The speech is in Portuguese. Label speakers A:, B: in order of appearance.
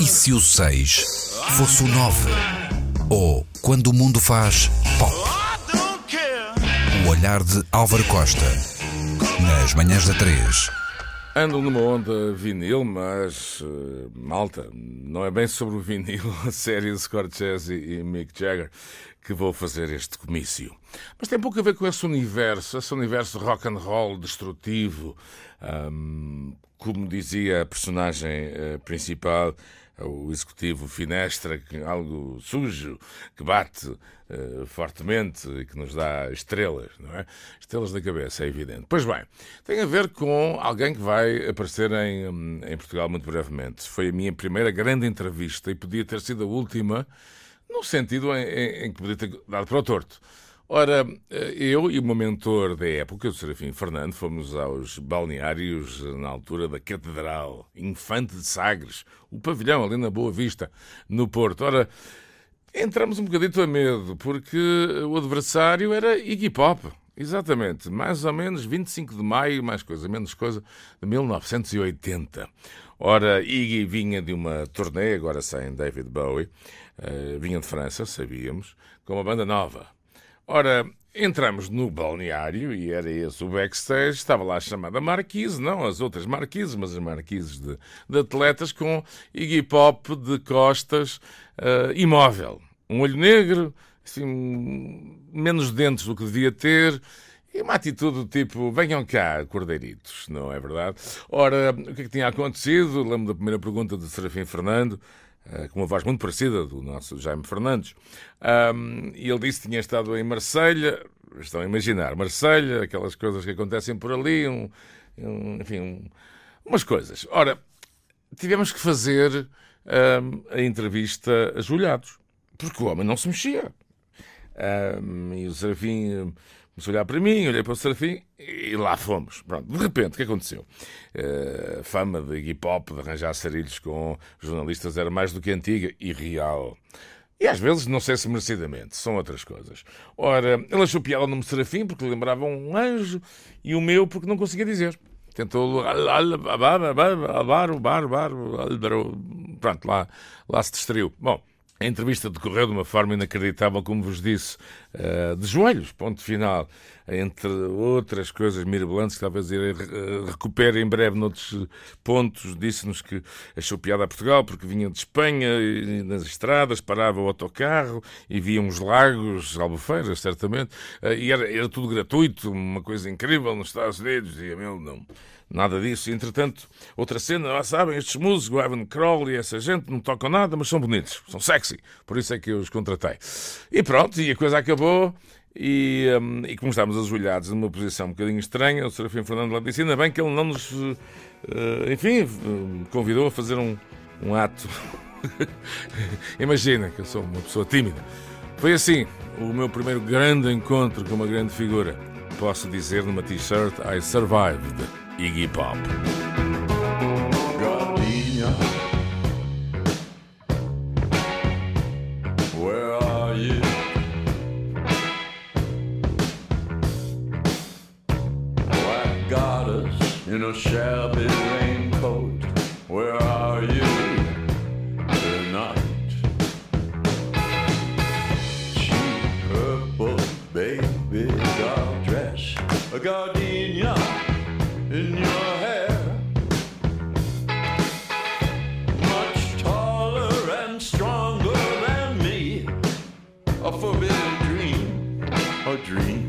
A: E se o 6 fosse o 9? Ou quando o mundo faz pop? O olhar de Álvaro Costa. Nas manhãs da 3.
B: Ando numa onda vinil, mas uh, malta, não é bem sobre o vinil, a série de Scorsese e Mick Jagger que vou fazer este comício. Mas tem pouco a ver com esse universo, esse universo rock and roll destrutivo, um, como dizia a personagem uh, principal, o executivo Finestra, algo sujo, que bate uh, fortemente e que nos dá estrelas, não é? Estrelas da cabeça, é evidente. Pois bem, tem a ver com alguém que vai aparecer em, em Portugal muito brevemente. Foi a minha primeira grande entrevista e podia ter sido a última, no sentido em, em, em que podia ter dado para o torto. Ora, eu e o meu mentor da época, o Serafim Fernando, fomos aos balneários na altura da Catedral, Infante de Sagres, o pavilhão ali na Boa Vista, no Porto. Ora, entramos um bocadito a medo, porque o adversário era Iggy Pop. Exatamente, mais ou menos 25 de maio, mais coisa, menos coisa, de 1980. Ora, Iggy vinha de uma turnê, agora sem David Bowie, uh, vinha de França, sabíamos, com uma banda nova, Ora, entramos no balneário e era esse o backstage. Estava lá a chamada Marquise, não as outras Marquises, mas as Marquises de, de atletas com Iggy Pop de costas uh, imóvel. Um olho negro, assim, menos dentes do que devia ter. E uma atitude do tipo, venham cá, cordeiritos, não é verdade? Ora, o que é que tinha acontecido? Lembro da primeira pergunta de Serafim Fernando. Eh, com uma voz muito parecida do nosso Jaime Fernandes. Um, e ele disse que tinha estado em Marselha, estão a imaginar, Marselha, aquelas coisas que acontecem por ali, um, um, enfim, um, umas coisas. Ora, tivemos que fazer a entrevista ajoelhados, porque o homem não se mexia. e o Serafim Começou a olhar para mim, olhei para o Serafim e lá fomos. Pronto, de repente, o que aconteceu? Uh, fama de hip hop, de arranjar sarilhos com jornalistas, era mais do que antiga e real. E às vezes, não sei se merecidamente, são outras coisas. Ora, ele achou piada no Serafim porque lembrava um anjo e o meu porque não conseguia dizer. Tentou. Pronto, lá, lá se distraiu. Bom. A entrevista decorreu de uma forma inacreditável, como vos disse, eh, de joelhos, ponto final, entre outras coisas mirabolantes que talvez recupere em breve noutros pontos. Disse-nos que achou piada a Portugal porque vinha de Espanha e nas estradas, parava o autocarro e via uns lagos, albufeiras, certamente, eh, e era, era tudo gratuito, uma coisa incrível nos Estados Unidos. E meu, não Nada disso. Entretanto, outra cena, lá sabem, estes músicos, o Evan Crowley e essa gente, não tocam nada, mas são bonitos, são sexy. Por isso é que eu os contratei. E pronto, e a coisa acabou. E, um, e como estávamos ajoelhados numa posição um bocadinho estranha, o Serafim Fernando lá disse: ainda bem que ele não nos, uh, enfim, convidou a fazer um, um ato. Imagina que eu sou uma pessoa tímida. Foi assim o meu primeiro grande encontro com uma grande figura. Posso dizer numa t-shirt: I survived. Iggy Pop. In a shabby raincoat. Where are you tonight? Cheap purple baby doll dress. A gardenia in your hair. Much taller and stronger than me. A forbidden dream, a dream